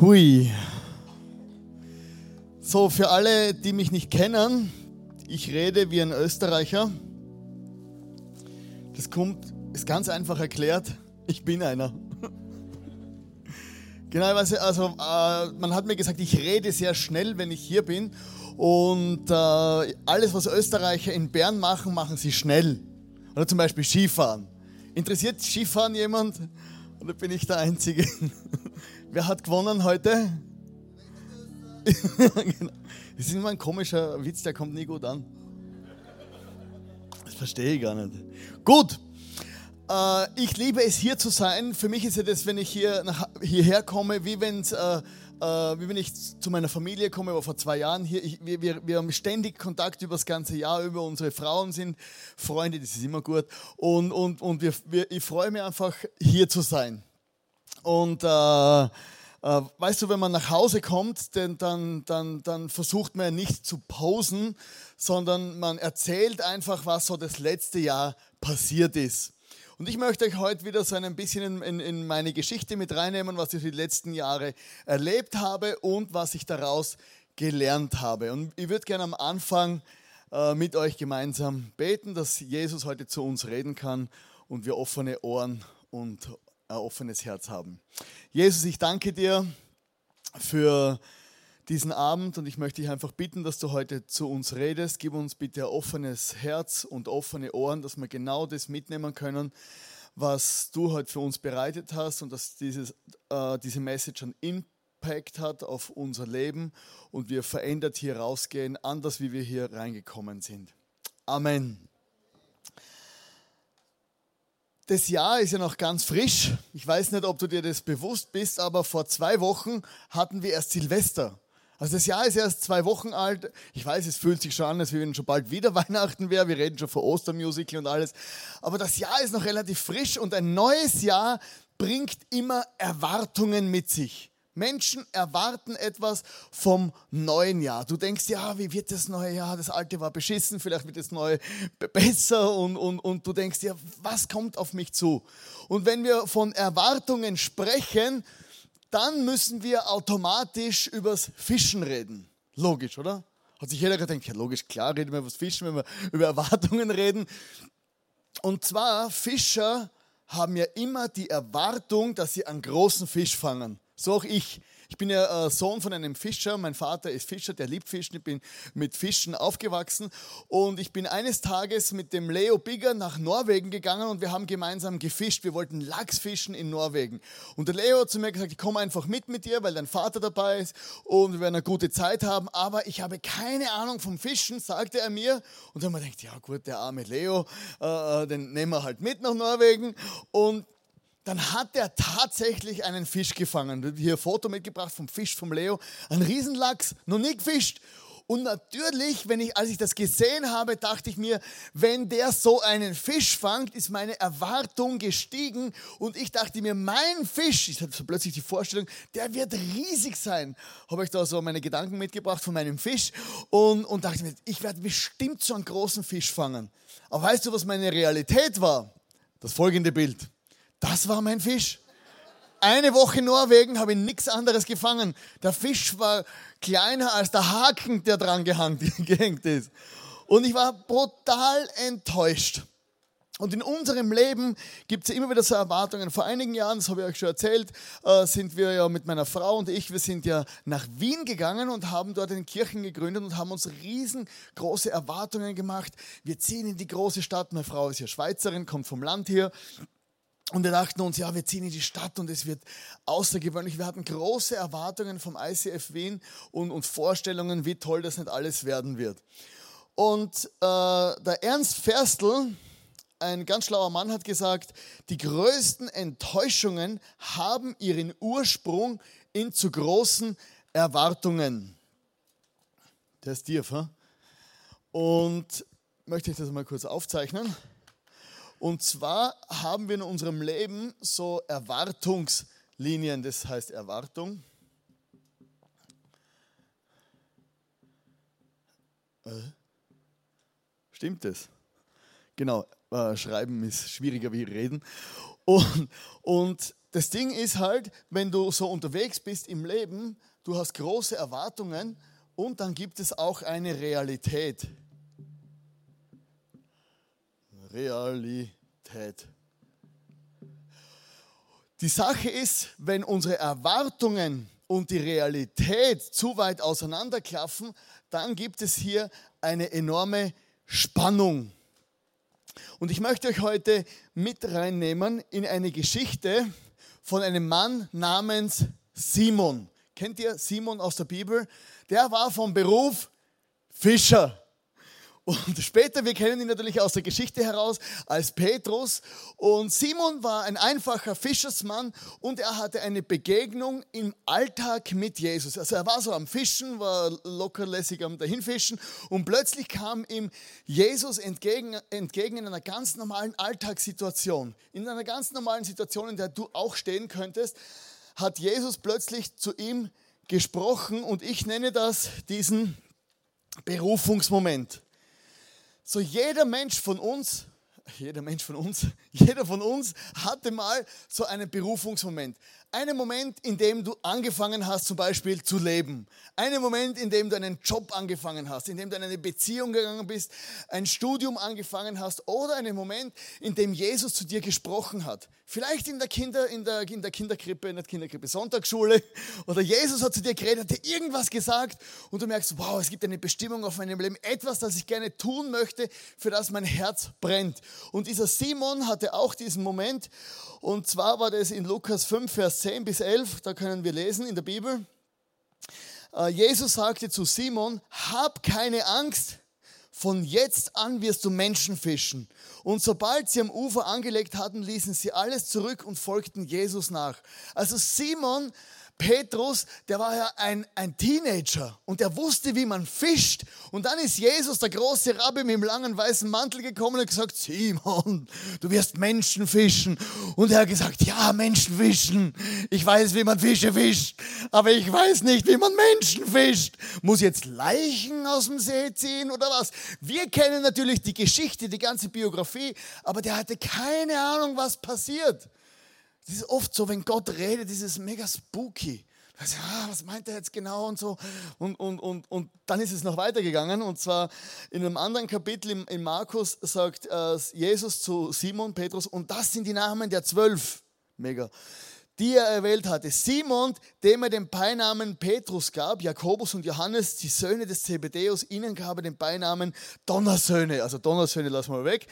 Hui. So, für alle, die mich nicht kennen, ich rede wie ein Österreicher. Das kommt, ist ganz einfach erklärt, ich bin einer. Genau, also äh, man hat mir gesagt, ich rede sehr schnell, wenn ich hier bin. Und äh, alles, was Österreicher in Bern machen, machen sie schnell. Oder zum Beispiel Skifahren. Interessiert Skifahren jemand? Oder bin ich der Einzige? Wer hat gewonnen heute? Genau. Das ist immer ein komischer Witz, der kommt nie gut an. Das verstehe ich gar nicht. Gut, äh, ich liebe es hier zu sein. Für mich ist das, wenn ich hier nach, hierher komme, wie, wenn's, äh, äh, wie wenn ich zu meiner Familie komme, war vor zwei Jahren hier. Ich, wir, wir, wir haben ständig Kontakt über das ganze Jahr, über unsere Frauen sind Freunde, das ist immer gut. Und, und, und wir, wir, ich freue mich einfach, hier zu sein. Und äh, äh, weißt du, wenn man nach Hause kommt, denn dann, dann, dann versucht man nicht zu posen, sondern man erzählt einfach, was so das letzte Jahr passiert ist. Und ich möchte euch heute wieder so ein bisschen in, in, in meine Geschichte mit reinnehmen, was ich die letzten Jahre erlebt habe und was ich daraus gelernt habe. Und ich würde gerne am Anfang äh, mit euch gemeinsam beten, dass Jesus heute zu uns reden kann und wir offene Ohren und ein offenes Herz haben. Jesus, ich danke dir für diesen Abend und ich möchte dich einfach bitten, dass du heute zu uns redest. Gib uns bitte ein offenes Herz und offene Ohren, dass wir genau das mitnehmen können, was du heute für uns bereitet hast und dass dieses, äh, diese Message einen Impact hat auf unser Leben und wir verändert hier rausgehen, anders wie wir hier reingekommen sind. Amen das Jahr ist ja noch ganz frisch. Ich weiß nicht, ob du dir das bewusst bist, aber vor zwei Wochen hatten wir erst Silvester. Also das Jahr ist erst zwei Wochen alt. Ich weiß, es fühlt sich schon an, als wenn schon bald wieder Weihnachten wäre. Wir reden schon von Ostermusical und alles. Aber das Jahr ist noch relativ frisch und ein neues Jahr bringt immer Erwartungen mit sich. Menschen erwarten etwas vom neuen Jahr. Du denkst, ja, wie wird das neue Jahr? Das alte war beschissen, vielleicht wird das neue besser und, und, und du denkst, ja, was kommt auf mich zu? Und wenn wir von Erwartungen sprechen, dann müssen wir automatisch übers Fischen reden. Logisch, oder? Hat sich jeder gedacht, ja logisch, klar reden wir über das Fischen, wenn wir über Erwartungen reden. Und zwar, Fischer haben ja immer die Erwartung, dass sie einen großen Fisch fangen. So auch ich. Ich bin ja äh, Sohn von einem Fischer. Mein Vater ist Fischer, der liebt Fischen. Ich bin mit Fischen aufgewachsen. Und ich bin eines Tages mit dem Leo Bigger nach Norwegen gegangen und wir haben gemeinsam gefischt. Wir wollten Lachs fischen in Norwegen. Und der Leo hat zu mir gesagt, ich komme einfach mit mit dir, weil dein Vater dabei ist und wir werden eine gute Zeit haben. Aber ich habe keine Ahnung vom Fischen, sagte er mir. Und dann haben wir gedacht, ja gut, der arme Leo, äh, äh den nehmen wir halt mit nach Norwegen. Und dann hat er tatsächlich einen Fisch gefangen. Hier ein Foto mitgebracht vom Fisch vom Leo. Ein Riesenlachs, noch nie gefischt. Und natürlich, wenn ich, als ich das gesehen habe, dachte ich mir, wenn der so einen Fisch fangt, ist meine Erwartung gestiegen. Und ich dachte mir, mein Fisch, ich hatte so plötzlich die Vorstellung, der wird riesig sein. Habe ich da so meine Gedanken mitgebracht von meinem Fisch und, und dachte mir, ich werde bestimmt so einen großen Fisch fangen. Aber weißt du, was meine Realität war? Das folgende Bild. Das war mein Fisch. Eine Woche in Norwegen habe ich nichts anderes gefangen. Der Fisch war kleiner als der Haken, der dran gehängt ist. Und ich war brutal enttäuscht. Und in unserem Leben gibt es immer wieder so Erwartungen. Vor einigen Jahren, das habe ich euch schon erzählt, äh, sind wir ja mit meiner Frau und ich, wir sind ja nach Wien gegangen und haben dort eine Kirchen gegründet und haben uns riesengroße Erwartungen gemacht. Wir ziehen in die große Stadt. Meine Frau ist ja Schweizerin, kommt vom Land hier. Und wir dachten uns, ja, wir ziehen in die Stadt und es wird außergewöhnlich. Wir hatten große Erwartungen vom ICF Wien und, und Vorstellungen, wie toll das nicht alles werden wird. Und äh, der Ernst Ferstl, ein ganz schlauer Mann, hat gesagt, die größten Enttäuschungen haben ihren Ursprung in zu großen Erwartungen. Der ist tief, hm? Und möchte ich das mal kurz aufzeichnen. Und zwar haben wir in unserem Leben so Erwartungslinien, das heißt Erwartung. Äh, stimmt das? Genau, äh, schreiben ist schwieriger wie reden. Und, und das Ding ist halt, wenn du so unterwegs bist im Leben, du hast große Erwartungen und dann gibt es auch eine Realität. Realität. Die Sache ist, wenn unsere Erwartungen und die Realität zu weit auseinanderklaffen, dann gibt es hier eine enorme Spannung. Und ich möchte euch heute mit reinnehmen in eine Geschichte von einem Mann namens Simon. Kennt ihr Simon aus der Bibel? Der war vom Beruf Fischer. Und später, wir kennen ihn natürlich aus der Geschichte heraus als Petrus. Und Simon war ein einfacher Fischersmann und er hatte eine Begegnung im Alltag mit Jesus. Also er war so am Fischen, war lockerlässig am Dahinfischen und plötzlich kam ihm Jesus entgegen, entgegen in einer ganz normalen Alltagssituation. In einer ganz normalen Situation, in der du auch stehen könntest, hat Jesus plötzlich zu ihm gesprochen und ich nenne das diesen Berufungsmoment. So jeder Mensch von uns, jeder Mensch von uns, jeder von uns hatte mal so einen Berufungsmoment. Einen Moment, in dem du angefangen hast, zum Beispiel zu leben. Einen Moment, in dem du einen Job angefangen hast, in dem du in eine Beziehung gegangen bist, ein Studium angefangen hast oder einen Moment, in dem Jesus zu dir gesprochen hat. Vielleicht in der, Kinder, in der, in der Kinderkrippe, nicht Kinderkrippe, Sonntagsschule oder Jesus hat zu dir geredet, hat dir irgendwas gesagt und du merkst, wow, es gibt eine Bestimmung auf meinem Leben, etwas, das ich gerne tun möchte, für das mein Herz brennt. Und dieser Simon hatte auch diesen Moment und zwar war das in Lukas 5, Vers 10 bis 11, da können wir lesen in der Bibel. Äh, Jesus sagte zu Simon, hab keine Angst, von jetzt an wirst du Menschen fischen. Und sobald sie am Ufer angelegt hatten, ließen sie alles zurück und folgten Jesus nach. Also Simon Petrus, der war ja ein, ein Teenager und der wusste, wie man fischt. Und dann ist Jesus, der große Rabbi mit dem langen weißen Mantel gekommen und gesagt, Simon, du wirst Menschen fischen. Und er hat gesagt, ja, Menschen fischen. Ich weiß, wie man Fische fischt, aber ich weiß nicht, wie man Menschen fischt. Muss jetzt Leichen aus dem See ziehen oder was? Wir kennen natürlich die Geschichte, die ganze Biografie, aber der hatte keine Ahnung, was passiert. Das ist oft so, wenn Gott redet, ist es mega spooky. Also, ah, was meint er jetzt genau und so. Und, und, und, und dann ist es noch weitergegangen. Und zwar in einem anderen Kapitel in, in Markus sagt äh, Jesus zu Simon, Petrus, und das sind die Namen der zwölf. Mega. Die er erwählt hatte. Simon, dem er den Beinamen Petrus gab, Jakobus und Johannes, die Söhne des Zebedeus, ihnen gab er den Beinamen Donnersöhne. Also Donnersöhne lassen wir weg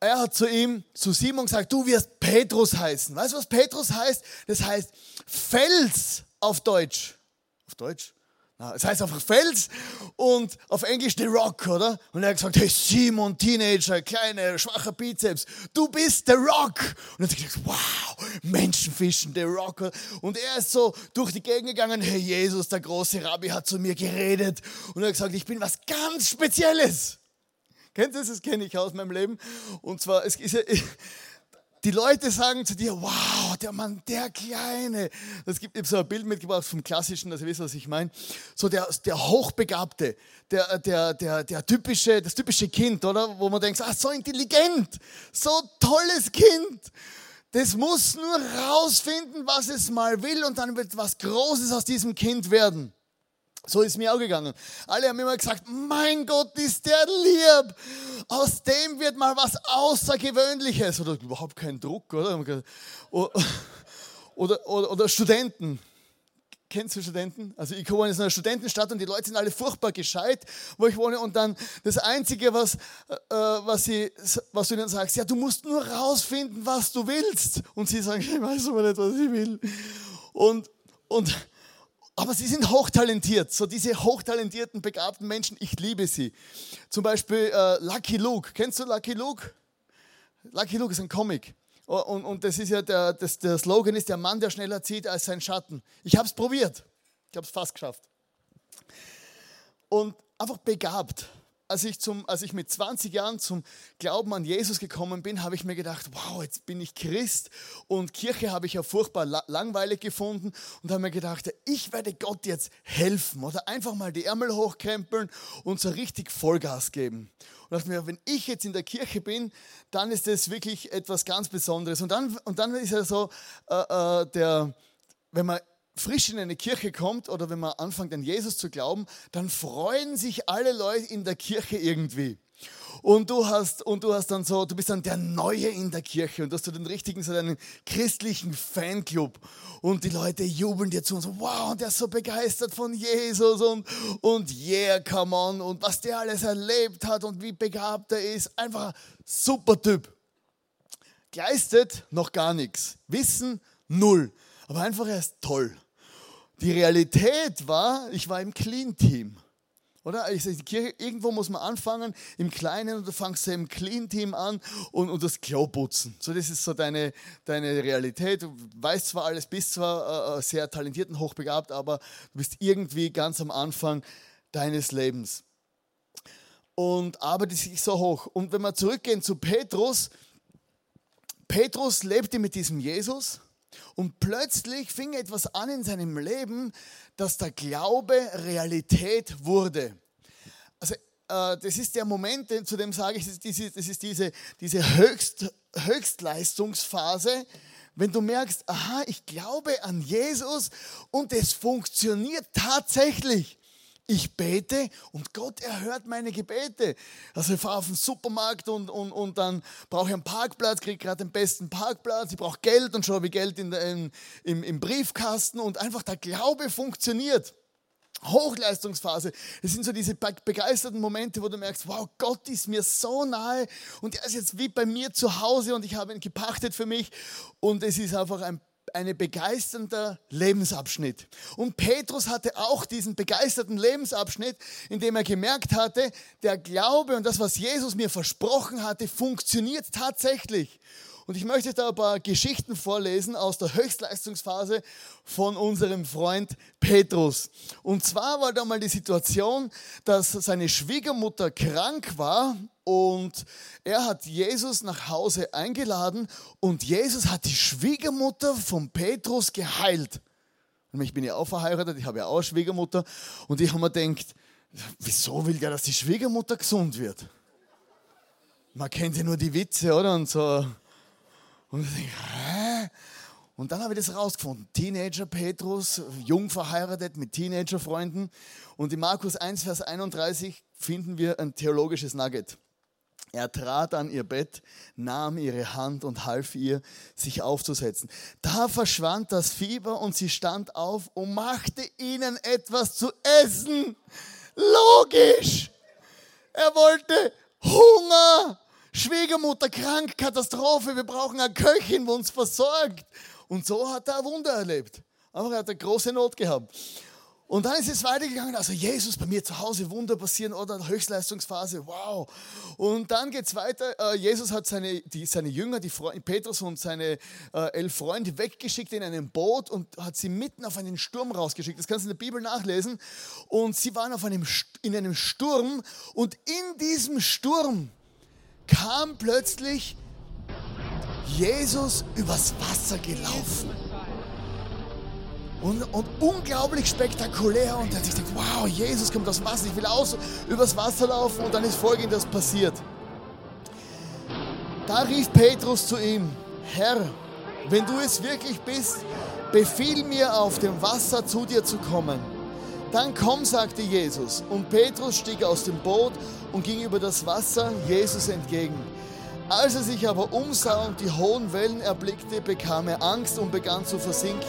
er hat zu ihm, zu Simon gesagt, du wirst Petrus heißen. Weißt du, was Petrus heißt? Das heißt Fels auf Deutsch. Auf Deutsch? Das heißt einfach Fels und auf Englisch The Rock, oder? Und er hat gesagt, hey Simon, Teenager, kleiner, schwacher Bizeps, du bist The Rock. Und er hat gesagt, wow, Menschenfischen, The Rock. Und er ist so durch die Gegend gegangen, hey Jesus, der große Rabbi hat zu mir geredet. Und er hat gesagt, ich bin was ganz Spezielles. Kennt ihr das? Das kenne ich aus meinem Leben. Und zwar, es ist ja, die Leute sagen zu dir, wow, der Mann, der Kleine. Es gibt so ein Bild mitgebracht vom Klassischen, dass ihr wisst, was ich meine. So der, der Hochbegabte, der, der, der, der typische, das typische Kind, oder? Wo man denkt, ah, so intelligent, so tolles Kind. Das muss nur rausfinden, was es mal will und dann wird was Großes aus diesem Kind werden. So ist mir auch gegangen. Alle haben immer gesagt, mein Gott, ist der lieb. Aus dem wird mal was Außergewöhnliches. Oder überhaupt kein Druck, oder? Oder, oder, oder Studenten. Kennst du Studenten? Also ich wohne in einer Studentenstadt und die Leute sind alle furchtbar gescheit, wo ich wohne. Und dann das Einzige, was, äh, was, sie, was du ihnen sagst, ja, du musst nur rausfinden, was du willst. Und sie sagen, ich weiß aber nicht, was ich will. Und, und aber sie sind hochtalentiert, so diese hochtalentierten, begabten Menschen, ich liebe sie. Zum Beispiel äh, Lucky Luke. Kennst du Lucky Luke? Lucky Luke ist ein Comic. Und, und das ist ja der, das, der Slogan ist der Mann, der schneller zieht als sein Schatten. Ich habe es probiert. Ich habe es fast geschafft. Und einfach begabt. Als ich, zum, als ich mit 20 Jahren zum Glauben an Jesus gekommen bin, habe ich mir gedacht, wow, jetzt bin ich Christ und Kirche habe ich ja furchtbar langweilig gefunden und habe mir gedacht, ich werde Gott jetzt helfen oder einfach mal die Ärmel hochkrempeln und so richtig Vollgas geben. Und dachte mir, wenn ich jetzt in der Kirche bin, dann ist das wirklich etwas ganz Besonderes. Und dann, und dann ist ja so, äh, äh, der, wenn man frisch in eine Kirche kommt oder wenn man anfängt an Jesus zu glauben, dann freuen sich alle Leute in der Kirche irgendwie. Und du hast, und du hast dann so, du bist dann der Neue in der Kirche und du hast so den richtigen, so einen christlichen Fanclub. Und die Leute jubeln dir zu und so, wow, und der ist so begeistert von Jesus und, und yeah, come on. Und was der alles erlebt hat und wie begabt er ist. Einfach ein super Typ. Gleistet noch gar nichts. Wissen null. Aber einfach erst toll. Die Realität war, ich war im Clean-Team. Oder? Ich sage, Kirche, irgendwo muss man anfangen, im Kleinen, und du fangst im Clean-Team an und, und das Klo putzen. So, das ist so deine, deine Realität. Du weißt zwar alles, bist zwar äh, äh, sehr talentiert und hochbegabt, aber du bist irgendwie ganz am Anfang deines Lebens. Und arbeitet sich so hoch. Und wenn wir zurückgehen zu Petrus, Petrus lebte mit diesem Jesus und plötzlich fing etwas an in seinem Leben, dass der Glaube Realität wurde. Also, äh, das ist der Moment, zu dem sage ich, das ist diese, das ist diese, diese Höchst, Höchstleistungsphase, wenn du merkst, aha, ich glaube an Jesus und es funktioniert tatsächlich ich bete und Gott erhört meine Gebete. Also ich fahre auf den Supermarkt und, und, und dann brauche ich einen Parkplatz, kriege gerade den besten Parkplatz, ich brauche Geld und habe ich Geld in in, im, im Briefkasten und einfach der Glaube funktioniert. Hochleistungsphase. Das sind so diese begeisterten Momente, wo du merkst, wow, Gott ist mir so nahe und er ist jetzt wie bei mir zu Hause und ich habe ihn gepachtet für mich und es ist einfach ein ein begeisternder Lebensabschnitt. Und Petrus hatte auch diesen begeisterten Lebensabschnitt, in dem er gemerkt hatte, der Glaube und das, was Jesus mir versprochen hatte, funktioniert tatsächlich. Und ich möchte da ein paar Geschichten vorlesen aus der Höchstleistungsphase von unserem Freund Petrus. Und zwar war da mal die Situation, dass seine Schwiegermutter krank war und er hat Jesus nach Hause eingeladen und Jesus hat die Schwiegermutter von Petrus geheilt. Und ich bin ja auch verheiratet, ich habe ja auch eine Schwiegermutter und ich habe mir gedacht, wieso will der, dass die Schwiegermutter gesund wird? Man kennt ja nur die Witze, oder? Und so und ich denke, hä? Und dann habe ich das rausgefunden. Teenager Petrus, jung verheiratet mit Teenagerfreunden. Und in Markus 1, Vers 31 finden wir ein theologisches Nugget. Er trat an ihr Bett, nahm ihre Hand und half ihr, sich aufzusetzen. Da verschwand das Fieber und sie stand auf und machte ihnen etwas zu essen. Logisch! Er wollte Hunger Schwiegermutter krank, Katastrophe, wir brauchen eine Köchin, die uns versorgt. Und so hat er ein Wunder erlebt. Aber er hat eine große Not gehabt. Und dann ist es weitergegangen, also Jesus bei mir zu Hause, Wunder passieren oder Höchstleistungsphase, wow. Und dann geht es weiter, äh, Jesus hat seine, die, seine Jünger, die Freund, Petrus und seine äh, elf Freunde weggeschickt in einem Boot und hat sie mitten auf einen Sturm rausgeschickt. Das kannst du in der Bibel nachlesen. Und sie waren auf einem, in einem Sturm und in diesem Sturm kam plötzlich Jesus übers Wasser gelaufen. Und, und unglaublich spektakulär. Und er hat sich gedacht, wow, Jesus kommt aus Wasser, ich will auch übers Wasser laufen. Und dann ist folgendes passiert. Da rief Petrus zu ihm, Herr, wenn du es wirklich bist, befiehl mir auf dem Wasser zu dir zu kommen. Dann komm, sagte Jesus. Und Petrus stieg aus dem Boot und ging über das Wasser Jesus entgegen. Als er sich aber umsah und die hohen Wellen erblickte, bekam er Angst und begann zu versinken.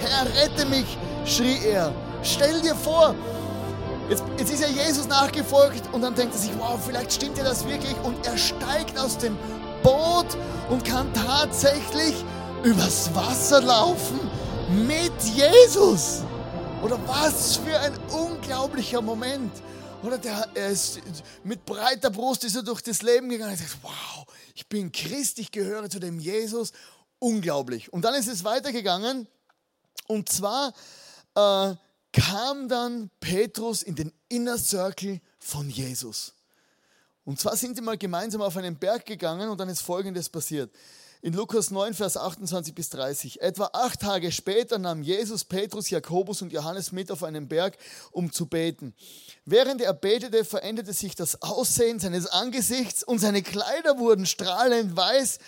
Herr, rette mich, schrie er. Stell dir vor, jetzt, jetzt ist er Jesus nachgefolgt und dann denkt er sich, wow, vielleicht stimmt ja das wirklich. Und er steigt aus dem Boot und kann tatsächlich übers Wasser laufen mit Jesus. Oder was für ein unglaublicher Moment. Oder der, er ist mit breiter Brust ist er durch das Leben gegangen. Er sagt, wow, ich bin Christ, ich gehöre zu dem Jesus. Unglaublich. Und dann ist es weitergegangen. Und zwar äh, kam dann Petrus in den Inner Circle von Jesus. Und zwar sind sie mal gemeinsam auf einen Berg gegangen und dann ist Folgendes passiert. In Lukas 9, Vers 28 bis 30. Etwa acht Tage später nahm Jesus Petrus, Jakobus und Johannes mit auf einen Berg, um zu beten. Während er betete, veränderte sich das Aussehen seines Angesichts und seine Kleider wurden strahlend weiß.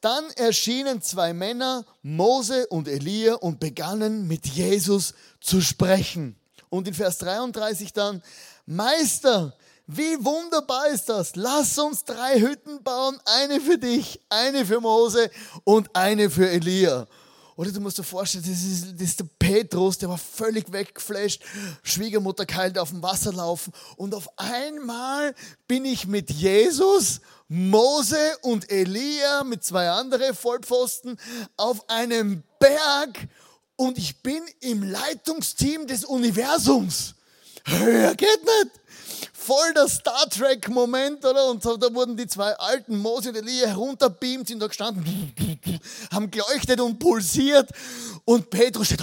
Dann erschienen zwei Männer, Mose und Elia, und begannen mit Jesus zu sprechen. Und in Vers 33 dann, Meister, wie wunderbar ist das? Lass uns drei Hütten bauen, eine für dich, eine für Mose und eine für Elia. Oder du musst dir vorstellen, das ist, das ist der Petrus, der war völlig weggeflasht. Schwiegermutter keilt auf dem Wasser laufen. Und auf einmal bin ich mit Jesus, Mose und Elia, mit zwei anderen Vollpfosten, auf einem Berg. Und ich bin im Leitungsteam des Universums. Höher geht nicht voll der Star Trek-Moment, oder? Und so, da wurden die zwei alten Mose und Elia herunterbeamt, sind da gestanden, haben geleuchtet und pulsiert. Und Petrus steht,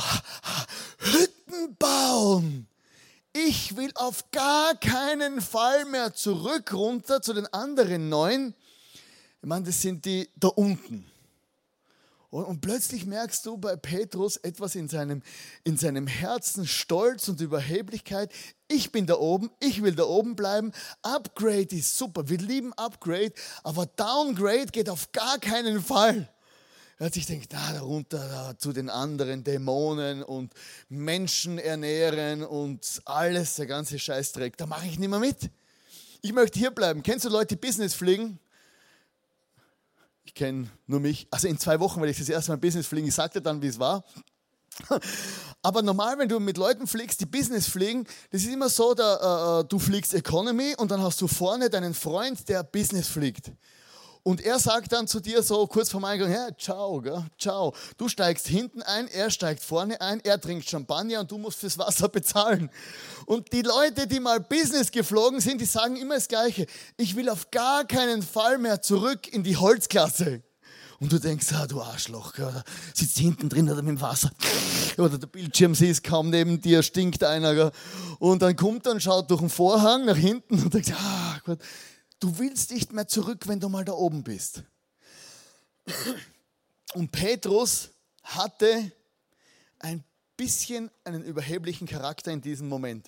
Hütten bauen. Ich will auf gar keinen Fall mehr zurück runter zu den anderen neun. Ich meine, das sind die da unten. Und, plötzlich merkst du bei Petrus etwas in seinem, in seinem Herzen, Stolz und Überheblichkeit. Ich bin da oben, ich will da oben bleiben. Upgrade ist super, wir lieben Upgrade, aber Downgrade geht auf gar keinen Fall. Er hat sich gedacht, da runter da, zu den anderen Dämonen und Menschen ernähren und alles, der ganze Scheißdreck, da mache ich nicht mehr mit. Ich möchte hier bleiben. Kennst du Leute, die Business fliegen? Ich kenne nur mich. Also in zwei Wochen werde ich das erste Mal Business fliegen. Ich sagte dann, wie es war. Aber normal, wenn du mit Leuten fliegst, die Business fliegen, das ist immer so, da, äh, du fliegst Economy und dann hast du vorne deinen Freund, der Business fliegt. Und er sagt dann zu dir so kurz vor Eingang, ja, ciao, gell, ciao. Du steigst hinten ein, er steigt vorne ein, er trinkt Champagner und du musst fürs Wasser bezahlen. Und die Leute, die mal Business geflogen sind, die sagen immer das Gleiche. Ich will auf gar keinen Fall mehr zurück in die Holzklasse. Und du denkst, ah, du Arschloch, gell, sitzt hinten drin oder mit dem Wasser. Oder der Bildschirm siehst kaum neben dir, stinkt einer. Gell. Und dann kommt er und schaut durch den Vorhang nach hinten und denkt, ah Gott, Du willst nicht mehr zurück, wenn du mal da oben bist. Und Petrus hatte ein bisschen einen überheblichen Charakter in diesem Moment.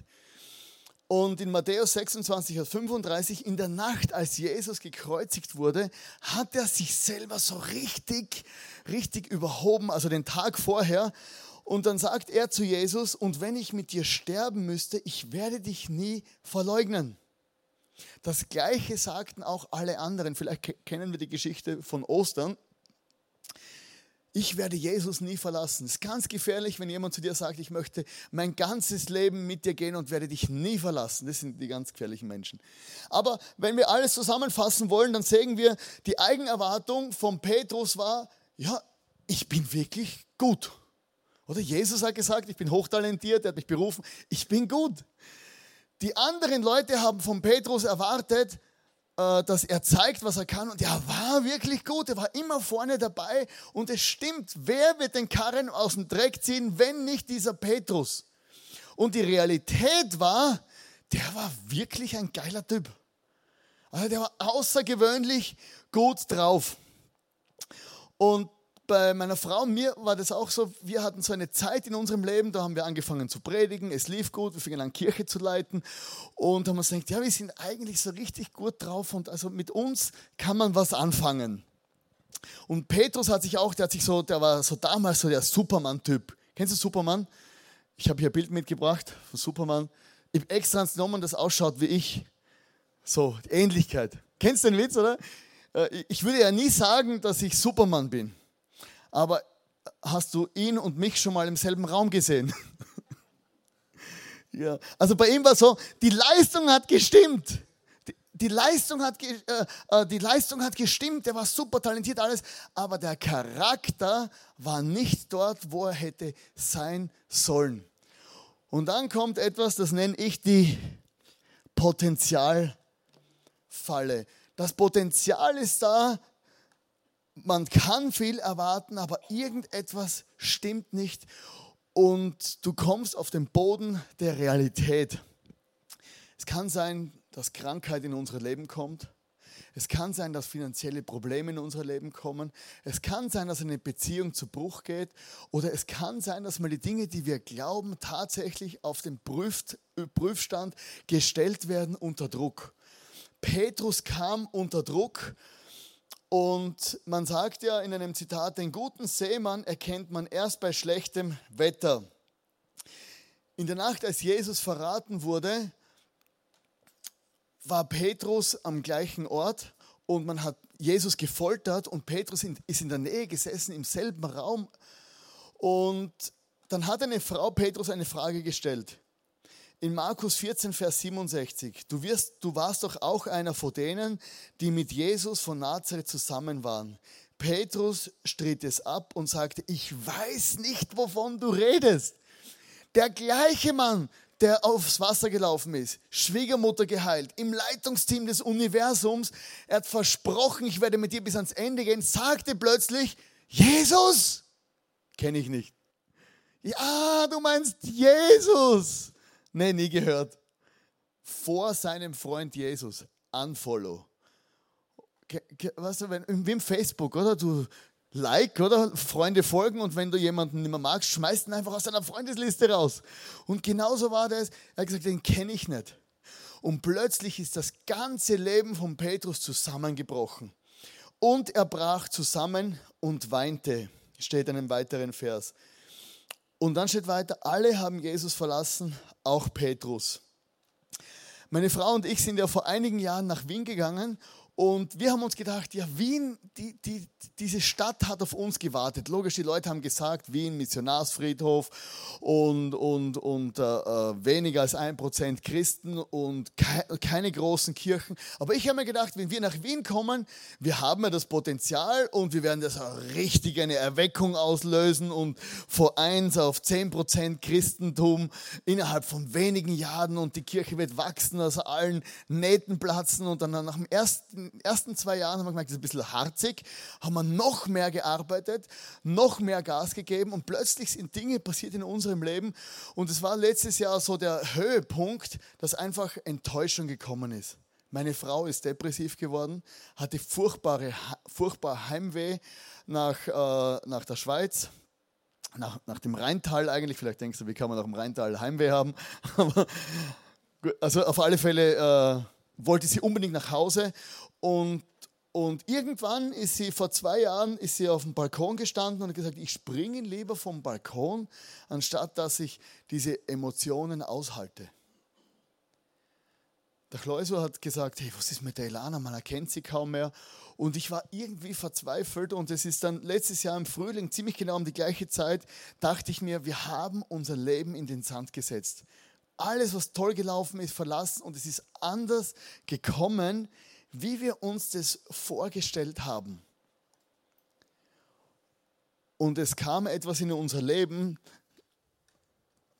Und in Matthäus 26, 35, in der Nacht, als Jesus gekreuzigt wurde, hat er sich selber so richtig, richtig überhoben, also den Tag vorher. Und dann sagt er zu Jesus, und wenn ich mit dir sterben müsste, ich werde dich nie verleugnen. Das Gleiche sagten auch alle anderen. Vielleicht kennen wir die Geschichte von Ostern. Ich werde Jesus nie verlassen. Es ist ganz gefährlich, wenn jemand zu dir sagt, ich möchte mein ganzes Leben mit dir gehen und werde dich nie verlassen. Das sind die ganz gefährlichen Menschen. Aber wenn wir alles zusammenfassen wollen, dann sehen wir, die Eigenerwartung von Petrus war, ja, ich bin wirklich gut. Oder Jesus hat gesagt, ich bin hochtalentiert, er hat mich berufen, ich bin gut. Die anderen Leute haben von Petrus erwartet, äh, dass er zeigt, was er kann. Und er war wirklich gut. Er war immer vorne dabei. Und es stimmt, wer wird den Karren aus dem Dreck ziehen, wenn nicht dieser Petrus? Und die Realität war, der war wirklich ein geiler Typ. Also der war außergewöhnlich gut drauf. Und bei meiner Frau und mir war das auch so, wir hatten so eine Zeit in unserem Leben, da haben wir angefangen zu predigen, es lief gut, wir fingen an Kirche zu leiten und haben uns gedacht, ja, wir sind eigentlich so richtig gut drauf und also mit uns kann man was anfangen. Und Petrus hat sich auch, der hat sich so, der war so damals so der Superman-Typ. Kennst du Superman? Ich habe hier ein Bild mitgebracht von Superman. Ich habe extra genommen, das ausschaut wie ich. So, Ähnlichkeit. Kennst du den Witz, oder? Äh, ich würde ja nie sagen, dass ich Superman bin aber hast du ihn und mich schon mal im selben Raum gesehen? ja, also bei ihm war so, die Leistung hat gestimmt. Die, Leistung hat, äh, äh, die Leistung hat gestimmt, er war super talentiert, alles, aber der Charakter war nicht dort, wo er hätte sein sollen. Und dann kommt etwas, das nenne ich die Potenzialfalle. Das Potenzial ist da, man kann viel erwarten, aber irgendetwas stimmt nicht und du kommst auf den Boden der Realität. Es kann sein, dass Krankheit in unser Leben kommt. Es kann sein, dass finanzielle Probleme in unser Leben kommen. Es kann sein, dass eine Beziehung zu Bruch geht. Oder es kann sein, dass mal die Dinge, die wir glauben, tatsächlich auf den Prüfstand gestellt werden unter Druck. Petrus kam unter Druck und man sagt ja in einem Zitat, den guten Seemann erkennt man erst bei schlechtem Wetter. In der Nacht, als Jesus verraten wurde, war Petrus am gleichen Ort und man hat Jesus gefoltert und Petrus ist in der Nähe gesessen, im selben Raum. Und dann hat eine Frau Petrus eine Frage gestellt. In Markus 14, Vers 67, du, wirst, du warst doch auch einer von denen, die mit Jesus von Nazareth zusammen waren. Petrus stritt es ab und sagte, ich weiß nicht, wovon du redest. Der gleiche Mann, der aufs Wasser gelaufen ist, Schwiegermutter geheilt, im Leitungsteam des Universums, er hat versprochen, ich werde mit dir bis ans Ende gehen, sagte plötzlich, Jesus, kenne ich nicht. Ja, du meinst Jesus. Nee, nie gehört. Vor seinem Freund Jesus, unfollow. Weißt du, wenn, wie im Facebook, oder? Du Like, oder? Freunde folgen und wenn du jemanden nicht mehr magst, schmeißt ihn einfach aus deiner Freundesliste raus. Und genauso war das. Er hat gesagt, den kenne ich nicht. Und plötzlich ist das ganze Leben von Petrus zusammengebrochen. Und er brach zusammen und weinte, steht in einem weiteren Vers. Und dann steht weiter, alle haben Jesus verlassen, auch Petrus. Meine Frau und ich sind ja vor einigen Jahren nach Wien gegangen und wir haben uns gedacht, ja, Wien, die, die, diese Stadt hat auf uns gewartet. Logisch, die Leute haben gesagt, Wien, Missionarsfriedhof und, und, und äh, äh weniger als ein Prozent Christen und ke keine großen Kirchen. Aber ich habe mir gedacht, wenn wir nach Wien kommen, wir haben ja das Potenzial und wir werden das richtig eine Erweckung auslösen und vor eins auf zehn Prozent Christentum innerhalb von wenigen Jahren und die Kirche wird wachsen, aus allen Nähten platzen und dann nach dem ersten ersten zwei Jahren haben wir gemerkt, das ist ein bisschen harzig, haben wir noch mehr gearbeitet, noch mehr Gas gegeben und plötzlich sind Dinge passiert in unserem Leben und es war letztes Jahr so der Höhepunkt, dass einfach Enttäuschung gekommen ist. Meine Frau ist depressiv geworden, hatte furchtbare, furchtbar Heimweh nach, äh, nach der Schweiz, nach, nach dem Rheintal eigentlich. Vielleicht denkst du, wie kann man nach dem Rheintal Heimweh haben? also auf alle Fälle äh, wollte sie unbedingt nach Hause und, und irgendwann ist sie, vor zwei Jahren, ist sie auf dem Balkon gestanden und hat gesagt, ich springe lieber vom Balkon, anstatt dass ich diese Emotionen aushalte. Der Kleusel hat gesagt, hey, was ist mit der Ilana? Man erkennt sie kaum mehr. Und ich war irgendwie verzweifelt und es ist dann letztes Jahr im Frühling, ziemlich genau um die gleiche Zeit, dachte ich mir, wir haben unser Leben in den Sand gesetzt. Alles, was toll gelaufen ist, verlassen und es ist anders gekommen, wie wir uns das vorgestellt haben. Und es kam etwas in unser Leben,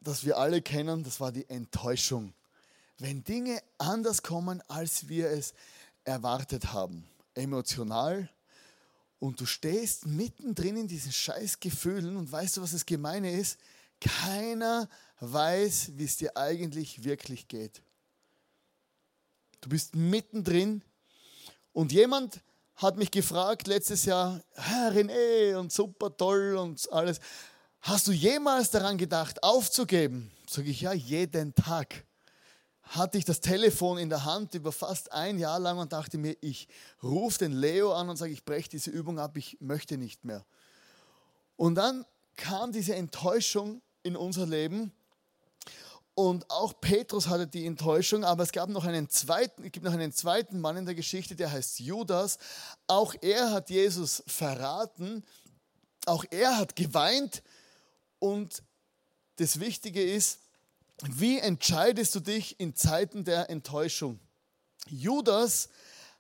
das wir alle kennen, das war die Enttäuschung. Wenn Dinge anders kommen, als wir es erwartet haben, emotional, und du stehst mittendrin in diesen Scheißgefühlen und weißt du, was das Gemeine ist? Keiner weiß, wie es dir eigentlich wirklich geht. Du bist mittendrin und jemand hat mich gefragt letztes Jahr, Herr René und super toll und alles. Hast du jemals daran gedacht, aufzugeben? Sage ich ja, jeden Tag. Hatte ich das Telefon in der Hand über fast ein Jahr lang und dachte mir, ich rufe den Leo an und sage, ich breche diese Übung ab, ich möchte nicht mehr. Und dann kam diese Enttäuschung in unser Leben und auch Petrus hatte die Enttäuschung, aber es gab noch einen zweiten, es gibt noch einen zweiten Mann in der Geschichte, der heißt Judas. Auch er hat Jesus verraten. Auch er hat geweint. Und das Wichtige ist, wie entscheidest du dich in Zeiten der Enttäuschung? Judas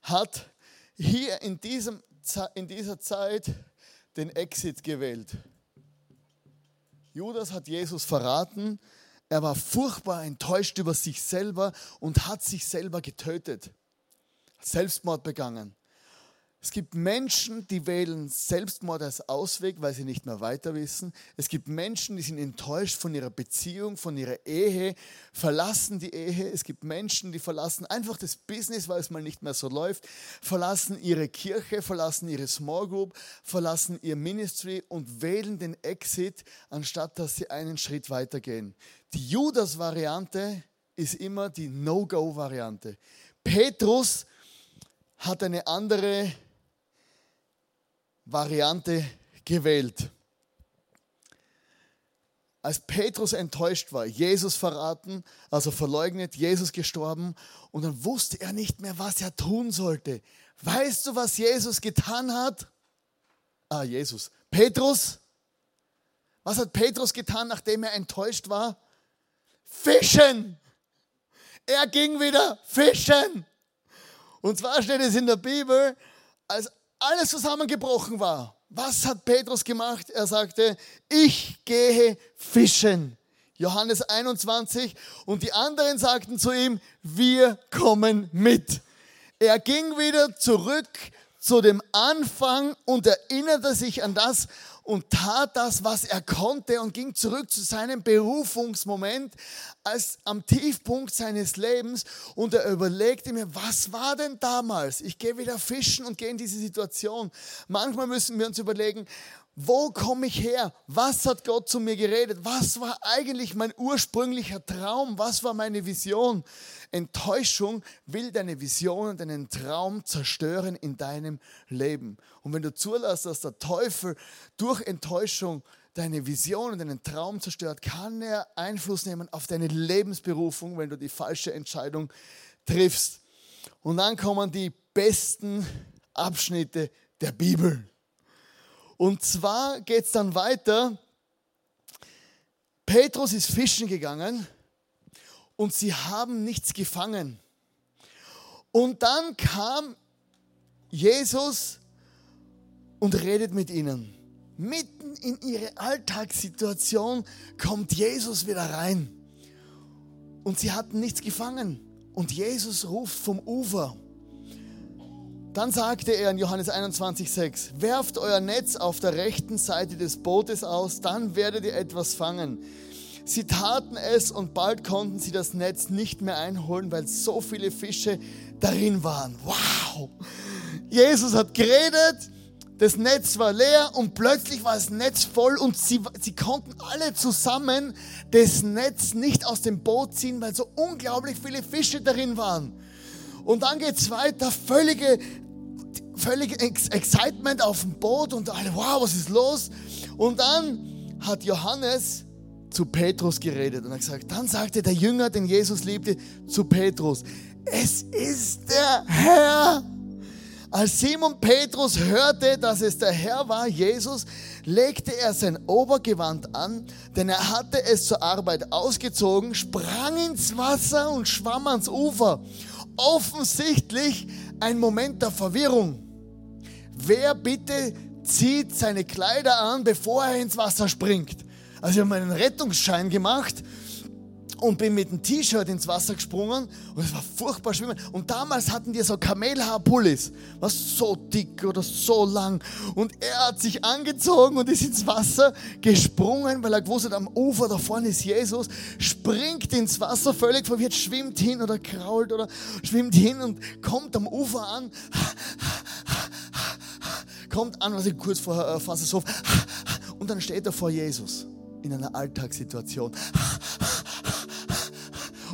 hat hier in, diesem, in dieser Zeit den Exit gewählt. Judas hat Jesus verraten er war furchtbar enttäuscht über sich selber und hat sich selber getötet. Selbstmord begangen. Es gibt Menschen, die wählen Selbstmord als Ausweg, weil sie nicht mehr weiter wissen. Es gibt Menschen, die sind enttäuscht von ihrer Beziehung, von ihrer Ehe, verlassen die Ehe. Es gibt Menschen, die verlassen einfach das Business, weil es mal nicht mehr so läuft, verlassen ihre Kirche, verlassen ihre Small Group, verlassen ihr Ministry und wählen den Exit, anstatt dass sie einen Schritt weitergehen. Die Judas-Variante ist immer die No-Go-Variante. Petrus hat eine andere Variante gewählt. Als Petrus enttäuscht war, Jesus verraten, also verleugnet, Jesus gestorben und dann wusste er nicht mehr, was er tun sollte. Weißt du, was Jesus getan hat? Ah, Jesus. Petrus? Was hat Petrus getan, nachdem er enttäuscht war? Fischen! Er ging wieder fischen. Und zwar steht es in der Bibel, als alles zusammengebrochen war, was hat Petrus gemacht? Er sagte, ich gehe fischen. Johannes 21 und die anderen sagten zu ihm, wir kommen mit. Er ging wieder zurück zu dem Anfang und erinnerte sich an das, und tat das, was er konnte und ging zurück zu seinem Berufungsmoment als am Tiefpunkt seines Lebens und er überlegte mir, was war denn damals? Ich gehe wieder fischen und gehe in diese Situation. Manchmal müssen wir uns überlegen, wo komme ich her? Was hat Gott zu mir geredet? Was war eigentlich mein ursprünglicher Traum? Was war meine Vision? Enttäuschung will deine Vision und deinen Traum zerstören in deinem Leben. Und wenn du zulässt, dass der Teufel durch Enttäuschung deine Vision und deinen Traum zerstört, kann er Einfluss nehmen auf deine Lebensberufung, wenn du die falsche Entscheidung triffst. Und dann kommen die besten Abschnitte der Bibel. Und zwar geht es dann weiter. Petrus ist fischen gegangen und sie haben nichts gefangen. Und dann kam Jesus und redet mit ihnen. Mitten in ihre Alltagssituation kommt Jesus wieder rein. Und sie hatten nichts gefangen. Und Jesus ruft vom Ufer. Dann sagte er in Johannes 21,6: Werft euer Netz auf der rechten Seite des Bootes aus, dann werdet ihr etwas fangen. Sie taten es und bald konnten sie das Netz nicht mehr einholen, weil so viele Fische darin waren. Wow! Jesus hat geredet, das Netz war leer und plötzlich war das Netz voll und sie, sie konnten alle zusammen das Netz nicht aus dem Boot ziehen, weil so unglaublich viele Fische darin waren. Und dann geht es weiter, völlige völlig Excitement auf dem Boot und alle, wow, was ist los? Und dann hat Johannes zu Petrus geredet und hat gesagt, dann sagte der Jünger, den Jesus liebte, zu Petrus, es ist der Herr. Als Simon Petrus hörte, dass es der Herr war, Jesus, legte er sein Obergewand an, denn er hatte es zur Arbeit ausgezogen, sprang ins Wasser und schwamm ans Ufer. Offensichtlich ein Moment der Verwirrung. Wer bitte zieht seine Kleider an, bevor er ins Wasser springt? Also ich habe meinen Rettungsschein gemacht und bin mit dem T-Shirt ins Wasser gesprungen und es war furchtbar schwimmen. Und damals hatten die so Kamelhaarpullis, was so dick oder so lang. Und er hat sich angezogen und ist ins Wasser gesprungen, weil er gewusst hat, am Ufer da vorne ist Jesus, springt ins Wasser völlig verwirrt, schwimmt hin oder krault oder schwimmt hin und kommt am Ufer an kommt an, was ich kurz vor äh, Fasseshof, und dann steht er vor Jesus in einer Alltagssituation.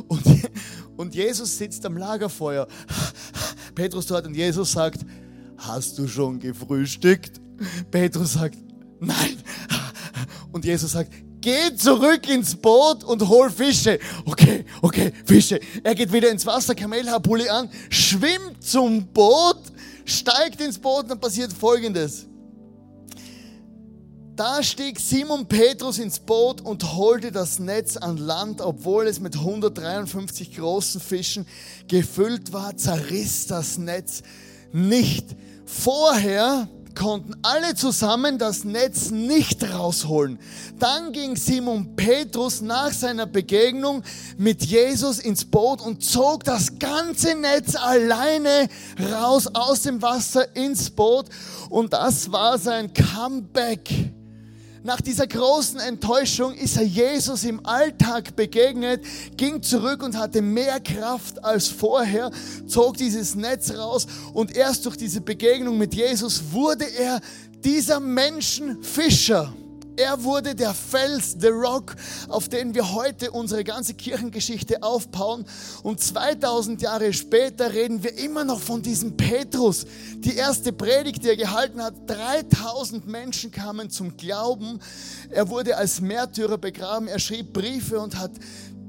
Und, und Jesus sitzt am Lagerfeuer. Petrus dort und Jesus sagt, hast du schon gefrühstückt? Petrus sagt, nein. Und Jesus sagt, geh zurück ins Boot und hol Fische. Okay, okay, Fische. Er geht wieder ins Wasser, Kamelhaarpulli an, schwimmt zum Boot steigt ins Boot dann passiert Folgendes. Da stieg Simon Petrus ins Boot und holte das Netz an Land, obwohl es mit 153 großen Fischen gefüllt war, zerriss das Netz nicht. Vorher konnten alle zusammen das Netz nicht rausholen. Dann ging Simon Petrus nach seiner Begegnung mit Jesus ins Boot und zog das ganze Netz alleine raus aus dem Wasser ins Boot. Und das war sein Comeback nach dieser großen Enttäuschung ist er Jesus im Alltag begegnet, ging zurück und hatte mehr Kraft als vorher, zog dieses Netz raus und erst durch diese Begegnung mit Jesus wurde er dieser Menschenfischer. Er wurde der Fels, the Rock, auf den wir heute unsere ganze Kirchengeschichte aufbauen. Und 2000 Jahre später reden wir immer noch von diesem Petrus. Die erste Predigt, die er gehalten hat, 3000 Menschen kamen zum Glauben. Er wurde als Märtyrer begraben. Er schrieb Briefe und hat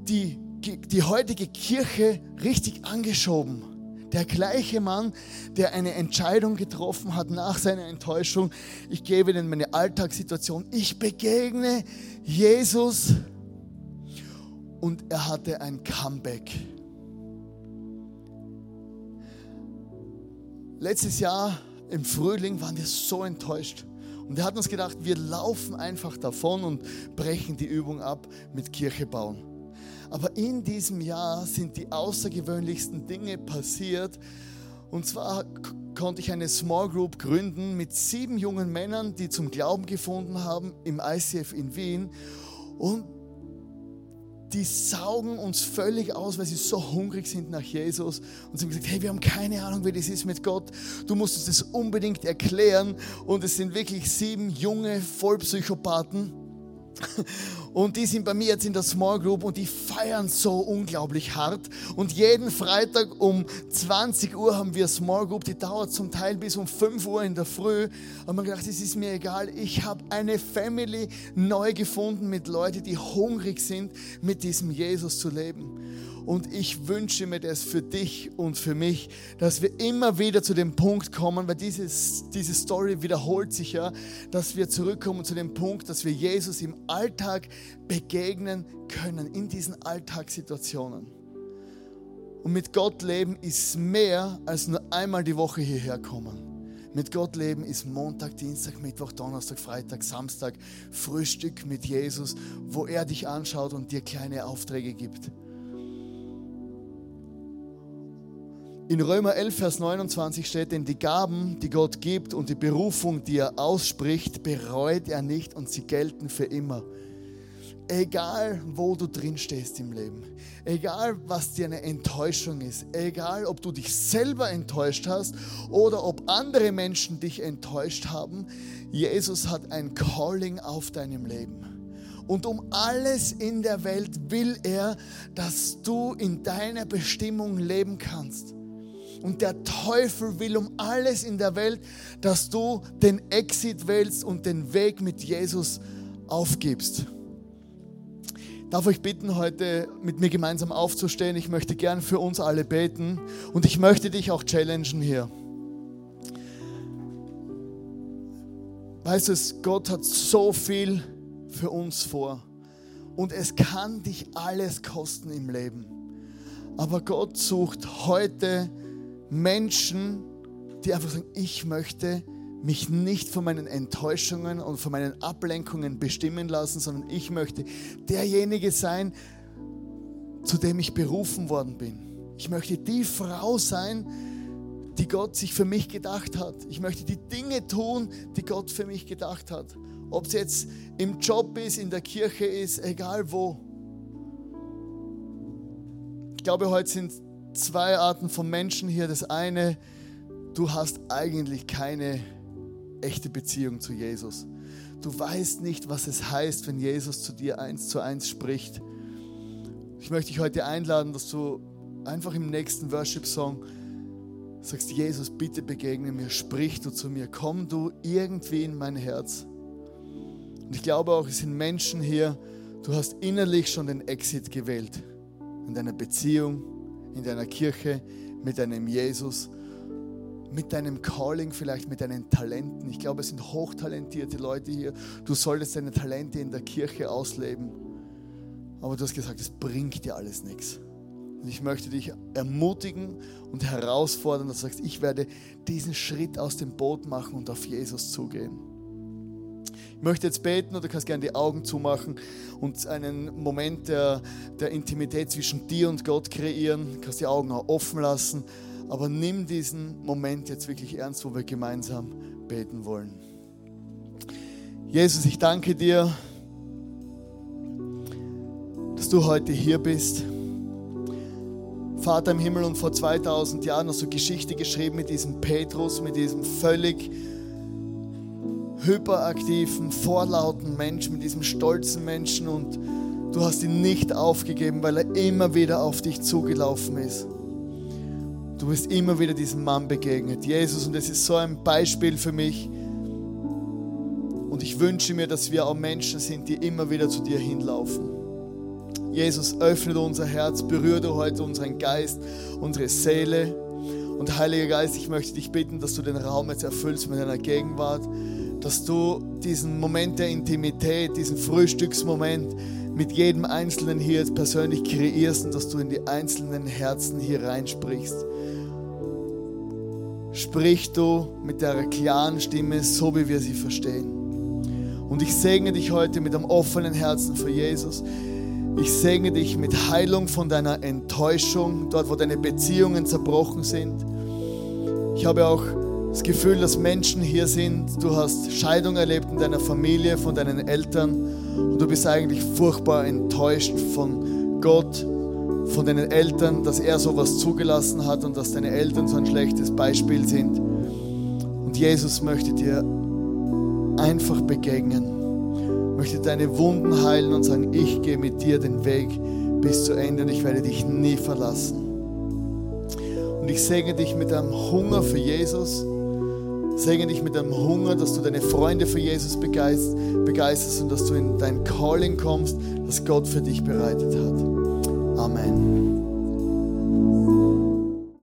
die, die heutige Kirche richtig angeschoben. Der gleiche Mann, der eine Entscheidung getroffen hat nach seiner Enttäuschung. Ich gebe Ihnen meine Alltagssituation. Ich begegne Jesus und er hatte ein Comeback. Letztes Jahr im Frühling waren wir so enttäuscht. Und wir hatten uns gedacht, wir laufen einfach davon und brechen die Übung ab mit Kirche bauen. Aber in diesem Jahr sind die außergewöhnlichsten Dinge passiert. Und zwar konnte ich eine Small Group gründen mit sieben jungen Männern, die zum Glauben gefunden haben im ICF in Wien. Und die saugen uns völlig aus, weil sie so hungrig sind nach Jesus. Und sie haben gesagt, hey, wir haben keine Ahnung, wie das ist mit Gott. Du musst uns das unbedingt erklären. Und es sind wirklich sieben junge Vollpsychopathen. Und die sind bei mir jetzt in der Small Group und die feiern so unglaublich hart. Und jeden Freitag um 20 Uhr haben wir Small Group, die dauert zum Teil bis um 5 Uhr in der Früh. Und man gedacht, es ist mir egal, ich habe eine Family neu gefunden mit Leuten, die hungrig sind, mit diesem Jesus zu leben. Und ich wünsche mir das für dich und für mich, dass wir immer wieder zu dem Punkt kommen, weil dieses, diese Story wiederholt sich ja, dass wir zurückkommen zu dem Punkt, dass wir Jesus im Alltag begegnen können, in diesen Alltagssituationen. Und mit Gott leben ist mehr als nur einmal die Woche hierher kommen. Mit Gott leben ist Montag, Dienstag, Mittwoch, Donnerstag, Freitag, Samstag, Frühstück mit Jesus, wo er dich anschaut und dir kleine Aufträge gibt. In Römer 11, Vers 29 steht, denn die Gaben, die Gott gibt und die Berufung, die er ausspricht, bereut er nicht und sie gelten für immer. Egal, wo du drin stehst im Leben, egal, was dir eine Enttäuschung ist, egal, ob du dich selber enttäuscht hast oder ob andere Menschen dich enttäuscht haben, Jesus hat ein Calling auf deinem Leben. Und um alles in der Welt will er, dass du in deiner Bestimmung leben kannst. Und der Teufel will um alles in der Welt, dass du den Exit wählst und den Weg mit Jesus aufgibst. Darf ich bitten, heute mit mir gemeinsam aufzustehen? Ich möchte gern für uns alle beten und ich möchte dich auch challengen hier. Weißt du, Gott hat so viel für uns vor und es kann dich alles kosten im Leben. Aber Gott sucht heute Menschen, die einfach sagen, ich möchte mich nicht von meinen Enttäuschungen und von meinen Ablenkungen bestimmen lassen, sondern ich möchte derjenige sein, zu dem ich berufen worden bin. Ich möchte die Frau sein, die Gott sich für mich gedacht hat. Ich möchte die Dinge tun, die Gott für mich gedacht hat. Ob es jetzt im Job ist, in der Kirche ist, egal wo. Ich glaube, heute sind zwei Arten von Menschen hier. Das eine, du hast eigentlich keine echte Beziehung zu Jesus. Du weißt nicht, was es heißt, wenn Jesus zu dir eins zu eins spricht. Ich möchte dich heute einladen, dass du einfach im nächsten Worship-Song sagst, Jesus, bitte begegne mir, sprich du zu mir, komm du irgendwie in mein Herz. Und ich glaube auch, es sind Menschen hier, du hast innerlich schon den Exit gewählt in deiner Beziehung, in deiner Kirche, mit deinem Jesus, mit deinem Calling, vielleicht mit deinen Talenten. Ich glaube, es sind hochtalentierte Leute hier. Du solltest deine Talente in der Kirche ausleben. Aber du hast gesagt, es bringt dir alles nichts. Und ich möchte dich ermutigen und herausfordern, dass du sagst, ich werde diesen Schritt aus dem Boot machen und auf Jesus zugehen. Ich möchte jetzt beten oder kannst gerne die Augen zumachen und einen Moment der, der Intimität zwischen dir und Gott kreieren. Du kannst die Augen auch offen lassen, aber nimm diesen Moment jetzt wirklich ernst, wo wir gemeinsam beten wollen. Jesus, ich danke dir, dass du heute hier bist. Vater im Himmel und vor 2000 Jahren hast du Geschichte geschrieben mit diesem Petrus, mit diesem völlig hyperaktiven, vorlauten Menschen, mit diesem stolzen Menschen und du hast ihn nicht aufgegeben, weil er immer wieder auf dich zugelaufen ist. Du bist immer wieder diesem Mann begegnet, Jesus, und es ist so ein Beispiel für mich, und ich wünsche mir, dass wir auch Menschen sind, die immer wieder zu dir hinlaufen. Jesus, öffne unser Herz, berühre du heute unseren Geist, unsere Seele. Und Heiliger Geist, ich möchte dich bitten, dass du den Raum jetzt erfüllst mit deiner Gegenwart, dass du diesen Moment der Intimität, diesen Frühstücksmoment mit jedem Einzelnen hier jetzt persönlich kreierst und dass du in die einzelnen Herzen hier reinsprichst. Sprich du mit der klaren Stimme, so wie wir sie verstehen. Und ich segne dich heute mit einem offenen Herzen für Jesus. Ich segne dich mit Heilung von deiner Enttäuschung, dort wo deine Beziehungen zerbrochen sind. Ich habe auch das Gefühl, dass Menschen hier sind. Du hast Scheidung erlebt in deiner Familie, von deinen Eltern und du bist eigentlich furchtbar enttäuscht von Gott, von deinen Eltern, dass er sowas zugelassen hat und dass deine Eltern so ein schlechtes Beispiel sind. Und Jesus möchte dir einfach begegnen. Möchte deine Wunden heilen und sagen, ich gehe mit dir den Weg bis zu Ende und ich werde dich nie verlassen. Und ich segne dich mit einem Hunger für Jesus. Segne dich mit einem Hunger, dass du deine Freunde für Jesus begeisterst und dass du in dein Calling kommst, das Gott für dich bereitet hat. Amen.